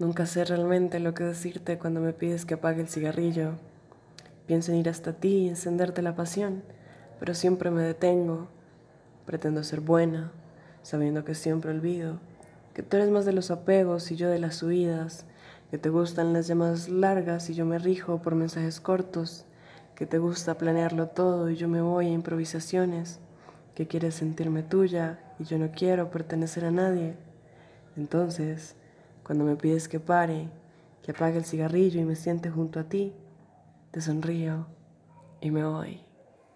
Nunca sé realmente lo que decirte cuando me pides que apague el cigarrillo. Pienso en ir hasta ti y encenderte la pasión, pero siempre me detengo. Pretendo ser buena, sabiendo que siempre olvido, que tú eres más de los apegos y yo de las huidas, que te gustan las llamadas largas y yo me rijo por mensajes cortos, que te gusta planearlo todo y yo me voy a improvisaciones, que quieres sentirme tuya y yo no quiero pertenecer a nadie. Entonces, cuando me pides que pare, que apague el cigarrillo y me siente junto a ti, te sonrío y me voy.